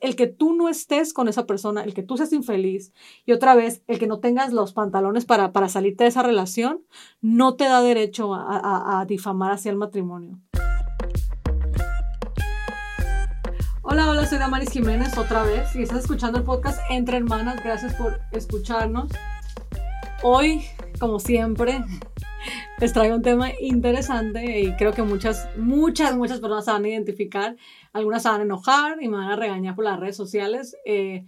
El que tú no estés con esa persona, el que tú seas infeliz y otra vez el que no tengas los pantalones para, para salirte de esa relación, no te da derecho a, difamar hacia el matrimonio. Hola, hola, soy Damaris Jiménez otra vez y estás escuchando el podcast Entre Hermanas. Gracias por escucharnos. Hoy, como siempre, les traigo un tema interesante y creo que muchas, muchas, muchas personas se van a identificar. Algunas se van a enojar y me van a regañar por las redes sociales, eh,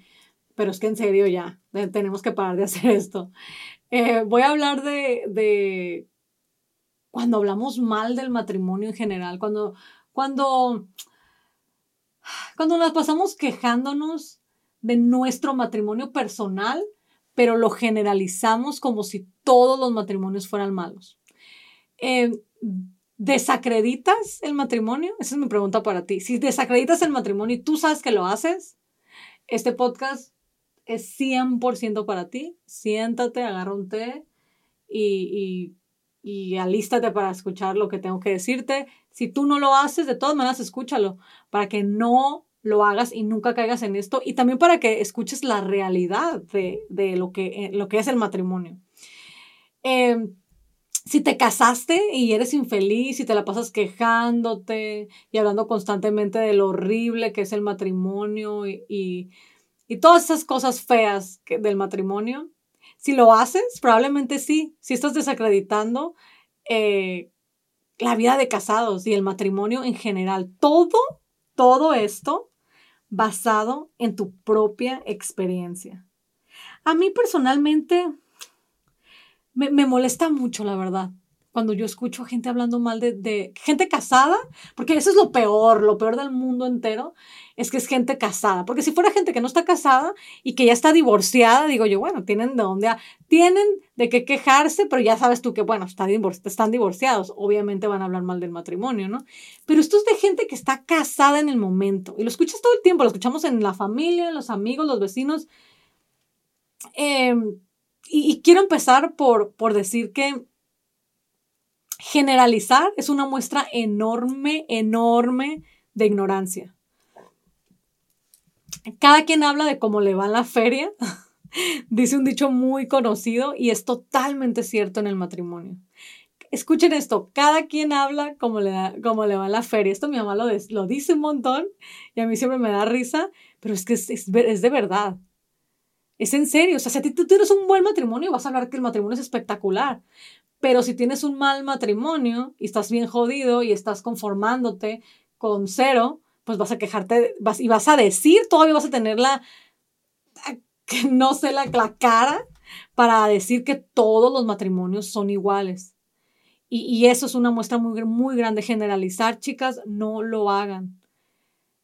pero es que en serio ya, tenemos que parar de hacer esto. Eh, voy a hablar de, de cuando hablamos mal del matrimonio en general, cuando, cuando, cuando nos pasamos quejándonos de nuestro matrimonio personal, pero lo generalizamos como si todos los matrimonios fueran malos. Eh, ¿Desacreditas el matrimonio? Esa es mi pregunta para ti. Si desacreditas el matrimonio y tú sabes que lo haces, este podcast es 100% para ti. Siéntate, agarra un té y, y alístate para escuchar lo que tengo que decirte. Si tú no lo haces, de todas maneras, escúchalo para que no lo hagas y nunca caigas en esto y también para que escuches la realidad de, de lo, que, lo que es el matrimonio. Eh, si te casaste y eres infeliz y te la pasas quejándote y hablando constantemente de lo horrible que es el matrimonio y, y, todas esas cosas feas del matrimonio, si lo haces, probablemente sí, si estás desacreditando eh, la vida de casados y el matrimonio en general. Todo, todo esto basado en tu propia experiencia. A mí personalmente me, molesta mucho, la verdad, cuando yo escucho a gente hablando mal de, de, gente casada, porque eso es lo peor, lo peor del mundo entero, es que es gente casada. Porque si fuera gente que no está casada y que ya está divorciada, digo yo, bueno, tienen de dónde, tienen de qué quejarse, pero ya sabes tú que, bueno, están, divorciados, obviamente van a hablar mal del matrimonio, ¿no? Pero esto es de gente que está casada en el momento y lo escuchas todo el tiempo, lo escuchamos en la familia, en los amigos, los vecinos. Eh, y, quiero empezar por, por decir que generalizar es una muestra enorme, enorme de ignorancia. Cada quien habla de cómo le va la feria, dice un dicho muy conocido y es totalmente cierto en el matrimonio. Escuchen esto, cada quien habla como le, da, le va en la feria. Esto mi mamá lo, dice un montón y a mí siempre me da risa, pero es que es de verdad. Es en serio, o sea, si tú tienes un buen matrimonio, vas a hablar que el matrimonio es espectacular. Pero si tienes un mal matrimonio y estás bien jodido y estás conformándote con cero, pues vas a quejarte vas, y vas a decir, todavía vas a tener la, que no sé, la, la cara para decir que todos los matrimonios son iguales. Y, y, eso es una muestra muy, muy grande. Generalizar, chicas, no lo hagan.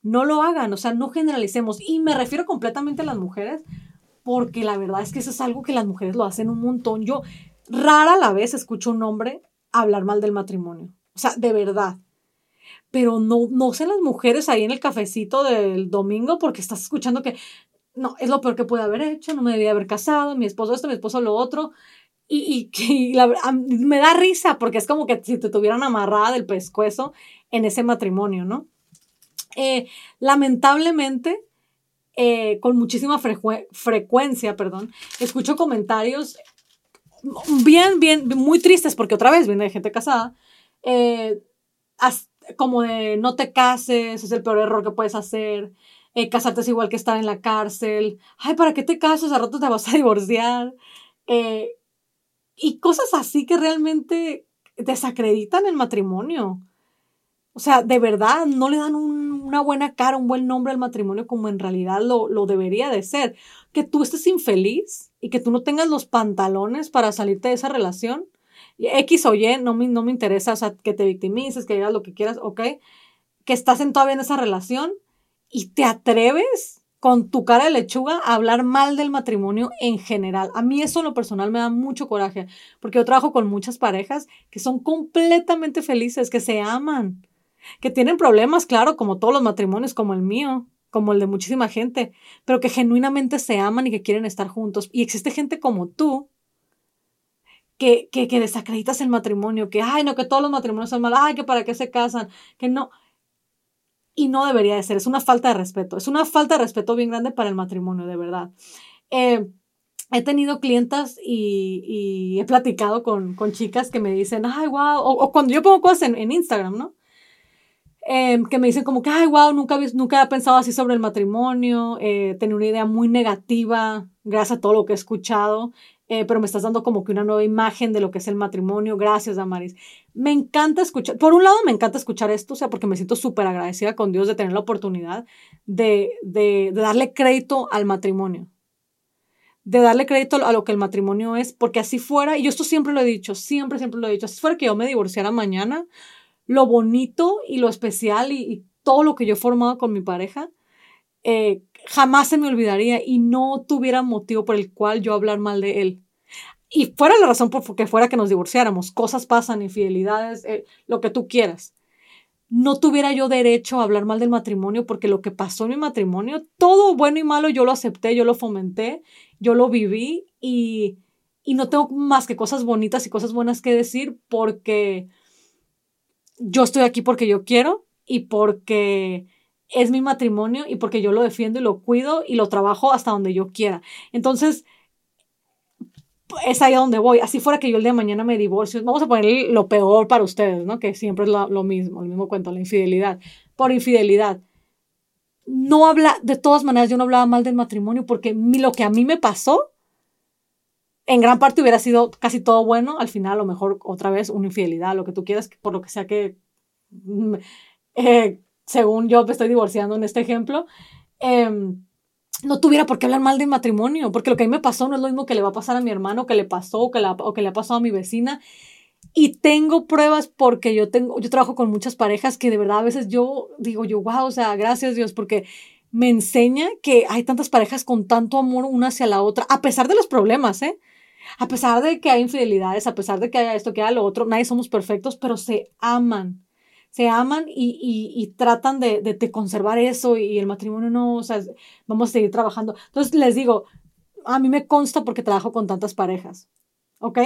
No lo hagan, o sea, no generalicemos. Y me refiero completamente a las mujeres, porque la verdad es que eso es algo que las mujeres lo hacen un montón. Yo rara la vez escucho un hombre hablar mal del matrimonio. O sea, de verdad. Pero no, no las mujeres ahí en el cafecito del domingo porque estás escuchando que no, es lo peor que puede haber hecho, no me debía haber casado, mi esposo esto, mi esposo lo otro. Y, y, me da risa porque es como que si te tuvieran amarrada del pescuezo en ese matrimonio, ¿no? Eh, lamentablemente, eh, con muchísima frecuencia, perdón, escucho comentarios bien, bien, muy tristes, porque otra vez viene gente casada, eh, como de no te cases, es el peor error que puedes hacer, eh, casarte es igual que estar en la cárcel, ay, ¿para qué te casas? A rato te vas a divorciar, y cosas así que realmente desacreditan el matrimonio. O sea, de verdad, no le dan una buena cara, un buen nombre al matrimonio como en realidad lo, lo debería de ser. Que tú estés infeliz y que tú no tengas los pantalones para salirte de esa relación. X o Y, no me, no me interesa, o sea, que te victimices, que digas lo que quieras, ok. Que estás en, todavía en esa relación y te atreves con tu cara de lechuga a hablar mal del matrimonio en general. A mí eso en lo personal me da mucho coraje, porque yo trabajo con muchas parejas que son completamente felices, que se aman, que tienen problemas, claro, como todos los matrimonios, como el mío, como el de muchísima gente, pero que genuinamente se aman y que quieren estar juntos. Y existe gente como tú que, que, que desacreditas el matrimonio, que, ay, no, que todos los matrimonios son malos, ay, que para qué se casan, que no. y no debería de ser, es una falta de respeto, es una falta de respeto bien grande para el matrimonio, de verdad. Eh, he tenido clientas y, he platicado con, chicas que me dicen, ay, wow, o, cuando yo pongo cosas en, Instagram, ¿no? Em, que me dicen como que, ay, wow, nunca, nunca he pensado así sobre el matrimonio, eh, tenía una idea muy negativa gracias a todo lo que he escuchado, eh, pero me estás dando como que una nueva imagen de lo que es el matrimonio, gracias, Damaris. Me encanta escuchar, por un lado me encanta escuchar esto, o sea, porque me siento súper agradecida con Dios de tener la oportunidad de, de darle crédito al matrimonio de darle crédito a lo que el matrimonio es, porque así fuera, y yo esto siempre lo he dicho, siempre, siempre lo he dicho, así fuera que yo me divorciara mañana, lo bonito y lo especial y, todo lo que yo he formado con mi pareja, eh, jamás se me olvidaría y no tuviera motivo por el cual yo hablar mal de él. Y fuera la razón por que fuera que nos divorciáramos, cosas pasan, infidelidades, eh, lo que tú quieras no tuviera yo derecho a hablar mal del matrimonio porque lo que pasó en mi matrimonio, todo bueno y malo, yo lo acepté, yo lo fomenté, yo lo viví y, y no tengo más que cosas bonitas y cosas buenas que decir porque yo estoy aquí porque yo quiero y porque es mi matrimonio y porque yo lo defiendo y lo cuido y lo trabajo hasta donde yo quiera. Entonces, es ahí a donde voy. Así fuera que yo el día de mañana me divorcio, vamos a poner lo peor para ustedes, ¿no? Que siempre es lo, mismo, el mismo cuento, la infidelidad. Por infidelidad. No habla, de todas maneras, yo no hablaba mal del matrimonio porque lo que a mí me pasó, en gran parte hubiera sido casi todo bueno. Al final, a lo mejor otra vez una infidelidad, lo que tú quieras, por lo que sea que, mm, eh, según yo me estoy divorciando en este ejemplo. Eh, no tuviera por qué hablar mal de matrimonio, porque lo que a mí me pasó no es lo mismo que le va a pasar a mi hermano, que le pasó o que le ha pasado a mi vecina. Y tengo pruebas porque yo tengo, yo trabajo con muchas parejas que de verdad a veces yo digo yo, wow, o sea, gracias Dios, porque me enseña que hay tantas parejas con tanto amor una hacia la otra, a pesar de los problemas, ¿eh? A pesar de que hay infidelidades, a pesar de que haya esto, que haya lo otro, nadie somos perfectos, pero se aman se aman y, y, tratan de, de, conservar eso y el matrimonio no, o sea, vamos a seguir trabajando. Entonces les digo, a mí me consta porque trabajo con tantas parejas, ¿ok?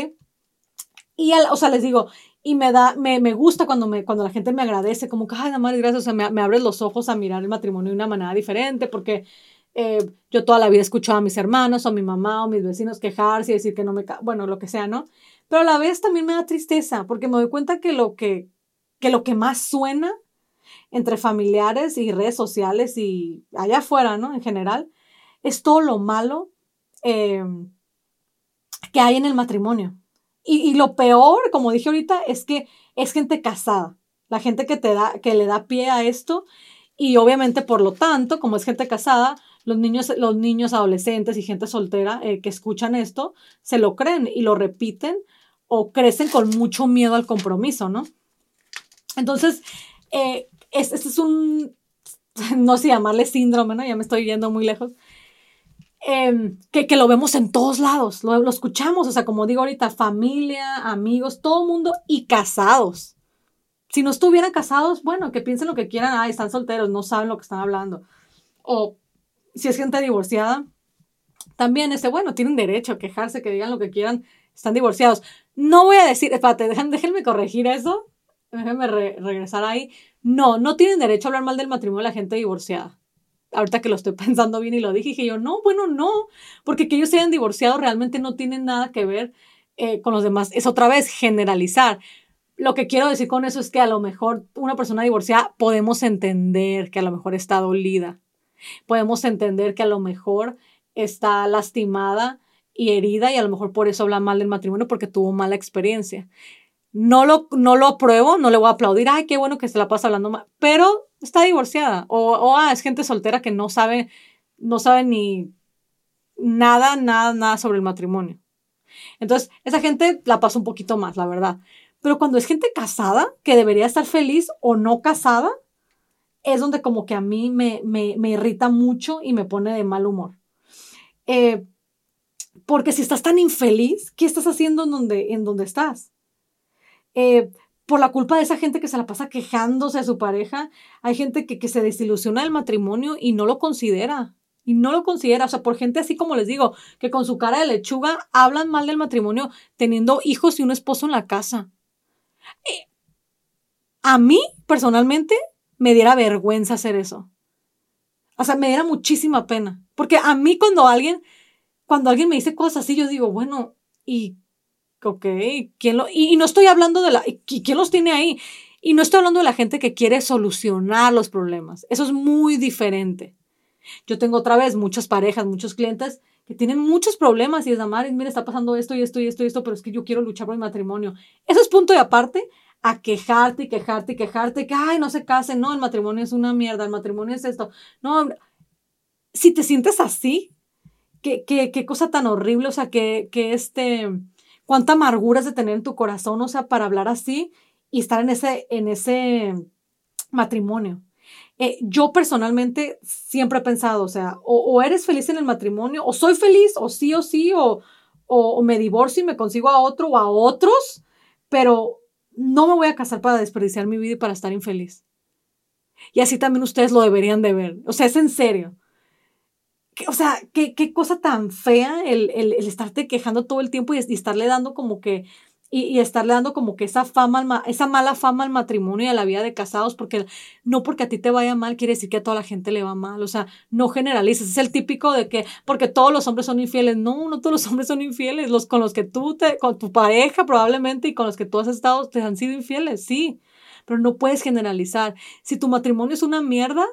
Y, o sea, les digo, y me da, me, me, gusta cuando, me, cuando la gente me agradece, como que, ay, nada más, gracias, o sea, me, me abres los ojos a mirar el matrimonio de una manera diferente, porque eh, yo toda la vida he escuchado a mis hermanos o a mi mamá o mis vecinos quejarse y decir que no me, bueno, lo que sea, ¿no? Pero a la vez también me da tristeza, porque me doy cuenta que lo que que lo que más suena entre familiares y redes sociales y allá afuera, ¿no? En general, es todo lo malo em, que hay en el matrimonio. Y, lo peor, como dije ahorita, es que es gente casada, la gente que, te da, que le da pie a esto. Y obviamente, por lo tanto, como es gente casada, los niños, los niños adolescentes y gente soltera eh, que escuchan esto se lo creen y lo repiten o crecen con mucho miedo al compromiso, ¿no? Entonces, eh, este, es un, no sé llamarle síndrome, ¿no? Ya me estoy yendo muy lejos. Em, que, que, lo vemos en todos lados, lo, escuchamos, o sea, como digo ahorita, familia, amigos, todo mundo y casados. Si no estuvieran casados, bueno, que piensen lo que quieran, ah, están solteros, no saben lo que están hablando. O si es gente divorciada, también, ese, bueno, tienen derecho a quejarse, que digan lo que quieran, están divorciados. No voy a decir, espérate, déjenme corregir eso, déjame regresar ahí. No, no tienen derecho a hablar mal del matrimonio de la gente divorciada. Ahorita que lo estoy pensando bien y lo dije, dije yo, no, bueno, no, porque que ellos se hayan divorciado realmente no tienen nada que ver eh, con los demás. Es otra vez generalizar. Lo que quiero decir con eso es que a lo mejor una persona divorciada podemos entender que a lo mejor está dolida. Podemos entender que a lo mejor está lastimada y herida y a lo mejor por eso habla mal del matrimonio porque tuvo mala experiencia. No lo, no lo apruebo, no le voy a aplaudir, ay, qué bueno que se la pasa hablando mal, pero está divorciada o, o ah, es gente soltera que no sabe, no sabe ni nada, nada, nada sobre el matrimonio. Entonces, esa gente la pasa un poquito más, la verdad. Pero cuando es gente casada, que debería estar feliz o no casada, es donde como que a mí me, me, me irrita mucho y me pone de mal humor. Eh, porque si estás tan infeliz, ¿qué estás haciendo en donde, en donde estás? Eh, por la culpa de esa gente que se la pasa quejándose a su pareja, hay gente que, que se desilusiona del matrimonio y no lo considera. Y no lo considera, o sea, por gente así como les digo, que con su cara de lechuga hablan mal del matrimonio teniendo hijos y un esposo en la casa. Eh, a mí, personalmente, me diera vergüenza hacer eso. O sea, me diera muchísima pena. Porque a mí cuando alguien, cuando alguien me dice cosas así, yo digo, bueno, y, ok, ¿quién lo, y, no estoy hablando de la, ¿y quién los tiene ahí? Y no estoy hablando de la gente que quiere solucionar los problemas. Eso es muy diferente. Yo tengo otra vez muchas parejas, muchos clientes que tienen muchos problemas y es, Amaris, mira, está pasando esto y esto y esto y esto, pero es que yo quiero luchar por mi matrimonio. Eso es punto de aparte a quejarte y quejarte y quejarte, que, ay, no se casen, no, el matrimonio es una mierda, el matrimonio es esto. No, si te sientes así, qué, qué, qué cosa tan horrible, o sea, que, que este, cuánta amargura es de tener en tu corazón, o sea, para hablar así y estar en ese, en ese matrimonio. Eh, yo personalmente siempre he pensado, o sea, o, eres feliz en el matrimonio, o soy feliz, o sí o sí, o, o, me divorcio y me consigo a otro o a otros, pero no me voy a casar para desperdiciar mi vida y para estar infeliz. Y así también ustedes lo deberían de ver. O sea, es en serio. O sea, qué, qué cosa tan fea el, el, el, estarte quejando todo el tiempo y, y estarle dando como que y, y, estarle dando como que esa fama, esa mala fama al matrimonio y a la vida de casados, porque no porque a ti te vaya mal quiere decir que a toda la gente le va mal, o sea, no generalices, es el típico de que porque todos los hombres son infieles, no, no todos los hombres son infieles, los con los que tú te, con tu pareja probablemente y con los que tú has estado te han sido infieles, sí, pero no puedes generalizar. Si tu matrimonio es una mierda,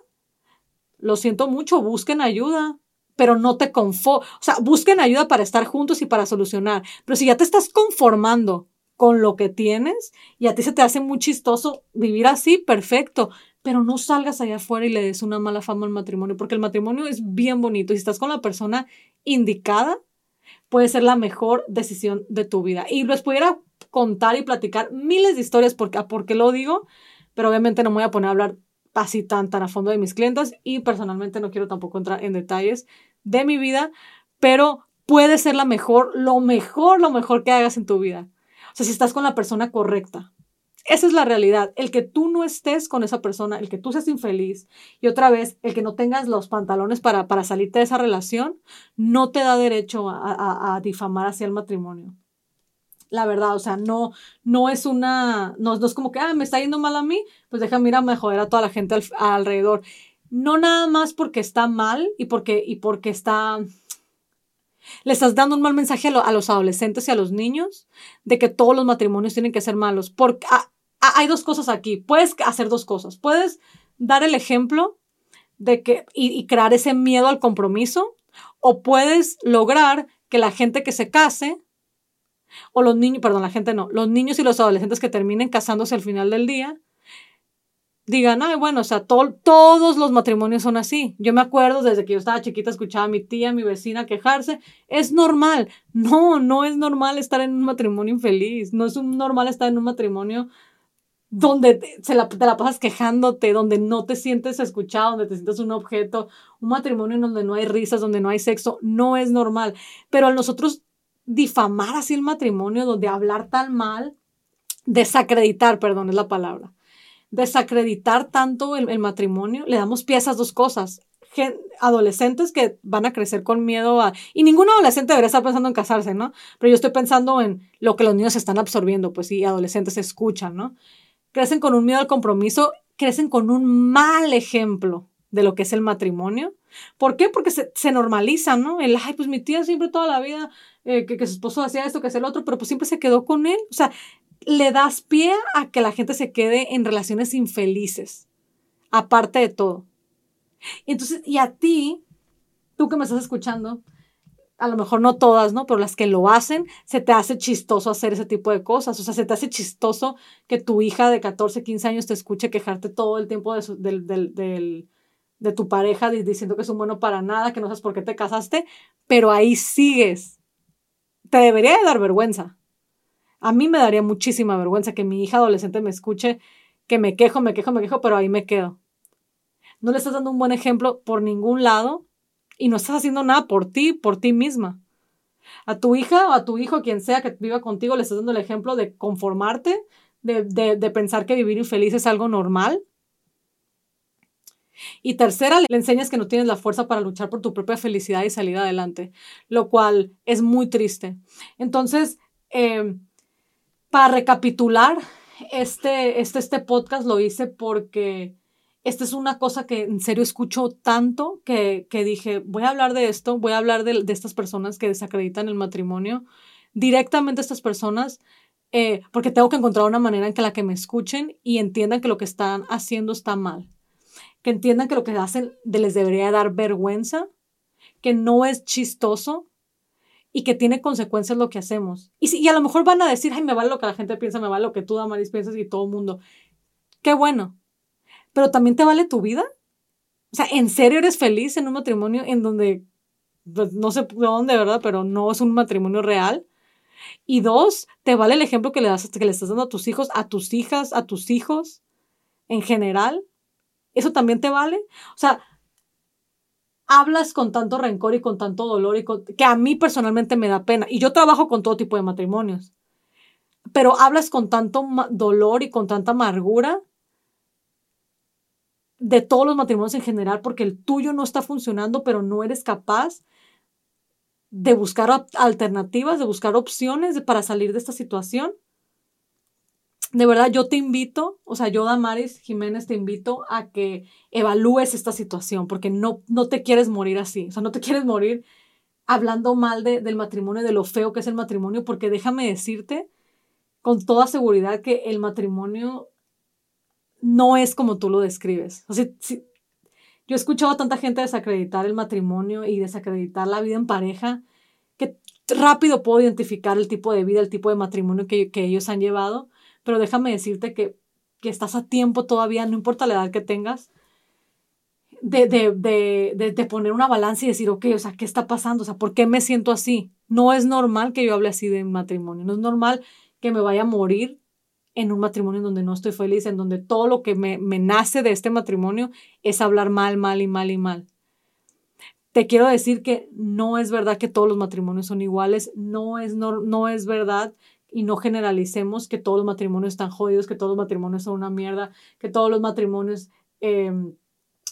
lo siento mucho, busquen ayuda, pero no te confo, o sea, busquen ayuda para estar juntos y para solucionar. Pero si ya te estás conformando con lo que tienes y a ti se te hace muy chistoso vivir así, perfecto, pero no salgas allá afuera y le des una mala fama al matrimonio, porque el matrimonio es bien bonito y si estás con la persona indicada, puede ser la mejor decisión de tu vida. Y les pudiera contar y platicar miles de historias porque, porque lo digo, pero obviamente no me voy a poner a hablar así tan, tan a fondo de mis clientes y personalmente no quiero tampoco entrar en detalles de mi vida, pero puede ser la mejor, lo mejor, lo mejor que hagas en tu vida. O sea, si estás con la persona correcta. Esa es la realidad. El que tú no estés con esa persona, el que tú seas infeliz y otra vez, el que no tengas los pantalones para, para salirte de esa relación, no te da derecho a, a, a difamar hacia el matrimonio la verdad, o sea, no, no es una, no, es como que, ah, me está yendo mal a mí, pues déjame ir a mejorar a toda la gente alrededor. No nada más porque está mal y porque, y porque está, le estás dando un mal mensaje a, los adolescentes y a los niños de que todos los matrimonios tienen que ser malos. Porque hay dos cosas aquí. Puedes hacer dos cosas. Puedes dar el ejemplo de que, y crear ese miedo al compromiso, o puedes lograr que la gente que se case o los niños, perdón, la gente no, los niños y los adolescentes que terminen casándose al final del día, digan, ay, bueno, o sea, todos los matrimonios son así. Yo me acuerdo desde que yo estaba chiquita, escuchaba a mi tía, mi vecina quejarse. Es normal. No, no es normal estar en un matrimonio infeliz. No es normal estar en un matrimonio donde se la, te la pasas quejándote, donde no te sientes escuchado, donde te sientes un objeto. Un matrimonio donde no hay risas, donde no hay sexo, no es normal. Pero a nosotros difamar así el matrimonio, donde hablar tan mal, desacreditar, perdón, es la palabra, desacreditar tanto el, matrimonio, le damos pie a esas dos cosas. adolescentes que van a crecer con miedo a... Y ningún adolescente debería estar pensando en casarse, ¿no? Pero yo estoy pensando en lo que los niños están absorbiendo, pues sí, adolescentes escuchan, ¿no? Crecen con un miedo al compromiso, crecen con un mal ejemplo de lo que es el matrimonio. ¿Por qué? Porque se, se normaliza, ¿no? El, ay, pues mi tía siempre toda la vida eh, que, su esposo hacía esto, que hacía el otro, pero pues siempre se quedó con él. O sea, le das pie a que la gente se quede en relaciones infelices, aparte de todo. Entonces, y a ti, tú que me estás escuchando, a lo mejor no todas, ¿no? Pero las que lo hacen, se te hace chistoso hacer ese tipo de cosas. O sea, se te hace chistoso que tu hija de 14, 15 años te escuche quejarte todo el tiempo de, del, del, de tu pareja diciendo que es un bueno para nada, que no sabes por qué te casaste, pero ahí sigues te debería de dar vergüenza. A mí me daría muchísima vergüenza que mi hija adolescente me escuche que me quejo, me quejo, me quejo, pero ahí me quedo. No le estás dando un buen ejemplo por ningún lado y no estás haciendo nada por ti, por ti misma. A tu hija o a tu hijo, quien sea que viva contigo, le estás dando el ejemplo de conformarte, de, de, de pensar que vivir infeliz es algo normal y tercera, le enseñas que no tienes la fuerza para luchar por tu propia felicidad y salir adelante, lo cual es muy triste. Entonces, em, para recapitular, este, este, este podcast lo hice porque esta es una cosa que en serio escucho tanto que, que dije, voy a hablar de esto, voy a hablar de, de, estas personas que desacreditan el matrimonio, directamente estas personas, eh, porque tengo que encontrar una manera en que la que me escuchen y entiendan que lo que están haciendo está mal, que entiendan que lo que hacen les debería dar vergüenza, que no es chistoso y que tiene consecuencias lo que hacemos. Y, y a lo mejor van a decir, ay, me vale lo que la gente piensa, me vale lo que tú, Damaris, piensas y todo el mundo. Qué bueno, pero también te vale tu vida. O sea, ¿en serio eres feliz en un matrimonio en donde, pues, no sé de dónde, ¿verdad? Pero no es un matrimonio real. Y dos, te vale el ejemplo que le, das, que le estás dando a tus hijos, a tus hijas, a tus hijos, en general. ¿Eso también te vale? O sea, hablas con tanto rencor y con tanto dolor y que a mí personalmente me da pena. Y yo trabajo con todo tipo de matrimonios. Pero hablas con tanto dolor y con tanta amargura de todos los matrimonios en general porque el tuyo no está funcionando, pero no eres capaz de buscar alternativas, de buscar opciones para salir de esta situación. De verdad, yo te invito, o sea, yo, Damaris Jiménez, te invito a que evalúes esta situación, porque no, no te quieres morir así, o sea, no te quieres morir hablando mal de, del matrimonio, de lo feo que es el matrimonio, porque déjame decirte con toda seguridad que el matrimonio no es como tú lo describes. O sea, yo he escuchado a tanta gente desacreditar el matrimonio y desacreditar la vida en pareja que rápido puedo identificar el tipo de vida, el tipo de matrimonio que, ellos han llevado, pero déjame decirte que, que, estás a tiempo todavía, no importa la edad que tengas, de, de, de, de, poner una balanza y decir, ok, o sea, ¿qué está pasando? O sea, ¿por qué me siento así? No es normal que yo hable así de matrimonio, no es normal que me vaya a morir en un matrimonio en donde no estoy feliz, en donde todo lo que me, nace de este matrimonio es hablar mal, mal y mal y mal. Te quiero decir que no es verdad que todos los matrimonios son iguales, no es, no, no es verdad y no generalicemos que todos los matrimonios están jodidos, que todos los matrimonios son una mierda, que todos los matrimonios em,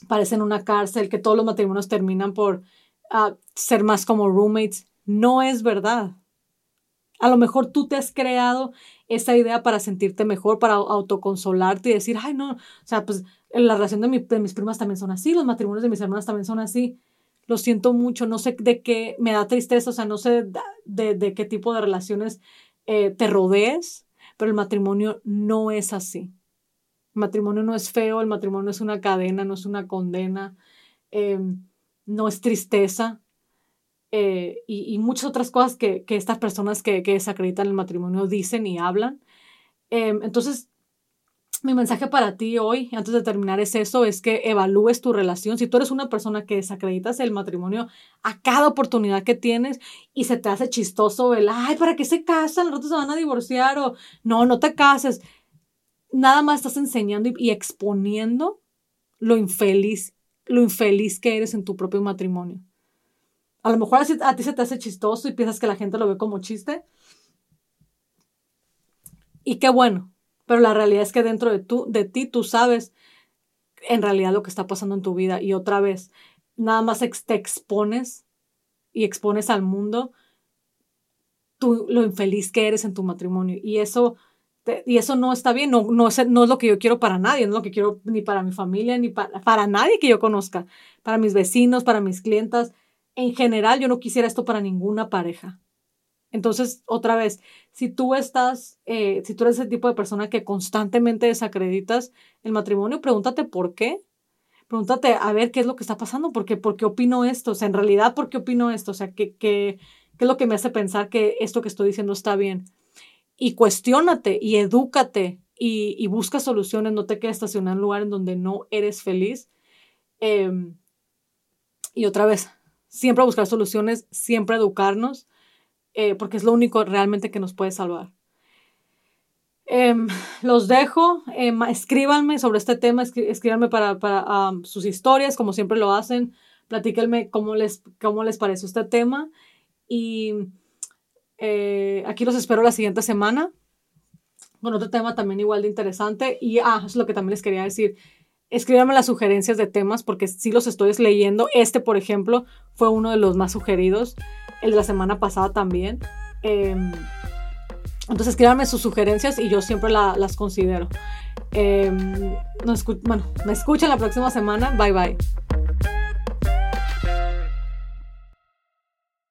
parecen una cárcel, que todos los matrimonios terminan por ah, ser más como roommates. No es verdad. A lo mejor tú te has creado esa idea para sentirte mejor, para autoconsolarte y decir, ay, no, o sea, pues la relación de, mis primas también son así, los matrimonios de mis hermanas también son así. Lo siento mucho, no sé de qué, me da tristeza, o sea, no sé de, de, qué tipo de relaciones eh, te rodees, pero el matrimonio no es así. El matrimonio no es feo, el matrimonio es una cadena, no es una condena, em, no es tristeza, eh, y, muchas otras cosas que, que estas personas que, que, desacreditan el matrimonio dicen y hablan. Em, entonces, mi mensaje para ti hoy, antes de terminar, es eso, es que evalúes tu relación. Si tú eres una persona que desacreditas el matrimonio a cada oportunidad que tienes y se te hace chistoso el, ay, ¿para qué se casan? Los otros se van a divorciar o no, no te cases. Nada más estás enseñando y, y exponiendo lo infeliz, lo infeliz que eres en tu propio matrimonio. A lo mejor a ti se te hace chistoso y piensas que la gente lo ve como chiste. Y qué bueno, pero la realidad es que dentro de, tú, de ti tú sabes en realidad lo que está pasando en tu vida. Y otra vez, nada más te expones y expones al mundo tú, lo infeliz que eres en tu matrimonio. Y eso, y eso no está bien, no, no, es, no es lo que yo quiero para nadie, no es lo que quiero ni para mi familia, ni para, para nadie que yo conozca, para mis vecinos, para mis clientas en general yo no quisiera esto para ninguna pareja. Entonces, otra vez, si tú estás, eh, si tú eres ese tipo de persona que constantemente desacreditas el matrimonio, pregúntate por qué. Pregúntate a ver qué es lo que está pasando, porque, por qué opino esto, o sea, en realidad, ¿por qué opino esto? O sea, ¿qué, qué, qué es lo que me hace pensar que esto que estoy diciendo está bien? Y cuestiónate y edúcate y, y busca soluciones, no te quedes estacionado en un lugar en donde no eres feliz. Em, y otra vez, siempre buscar soluciones, siempre educarnos, eh, porque es lo único realmente que nos puede salvar. Em, los dejo, em, escríbanme sobre este tema, escríbanme para, para sus historias, como siempre lo hacen, platíquenme cómo les, cómo les parece este tema y eh, aquí los espero la siguiente semana con otro tema también igual de interesante y, ah, es lo que también les quería decir, escríbanme las sugerencias de temas porque sí los estoy leyendo. Este, por ejemplo, fue uno de los más sugeridos. El de la semana pasada también. Em, Entonces escríbanme sus sugerencias y yo siempre las considero. Em, bueno, me escuchan la próxima semana. Bye bye.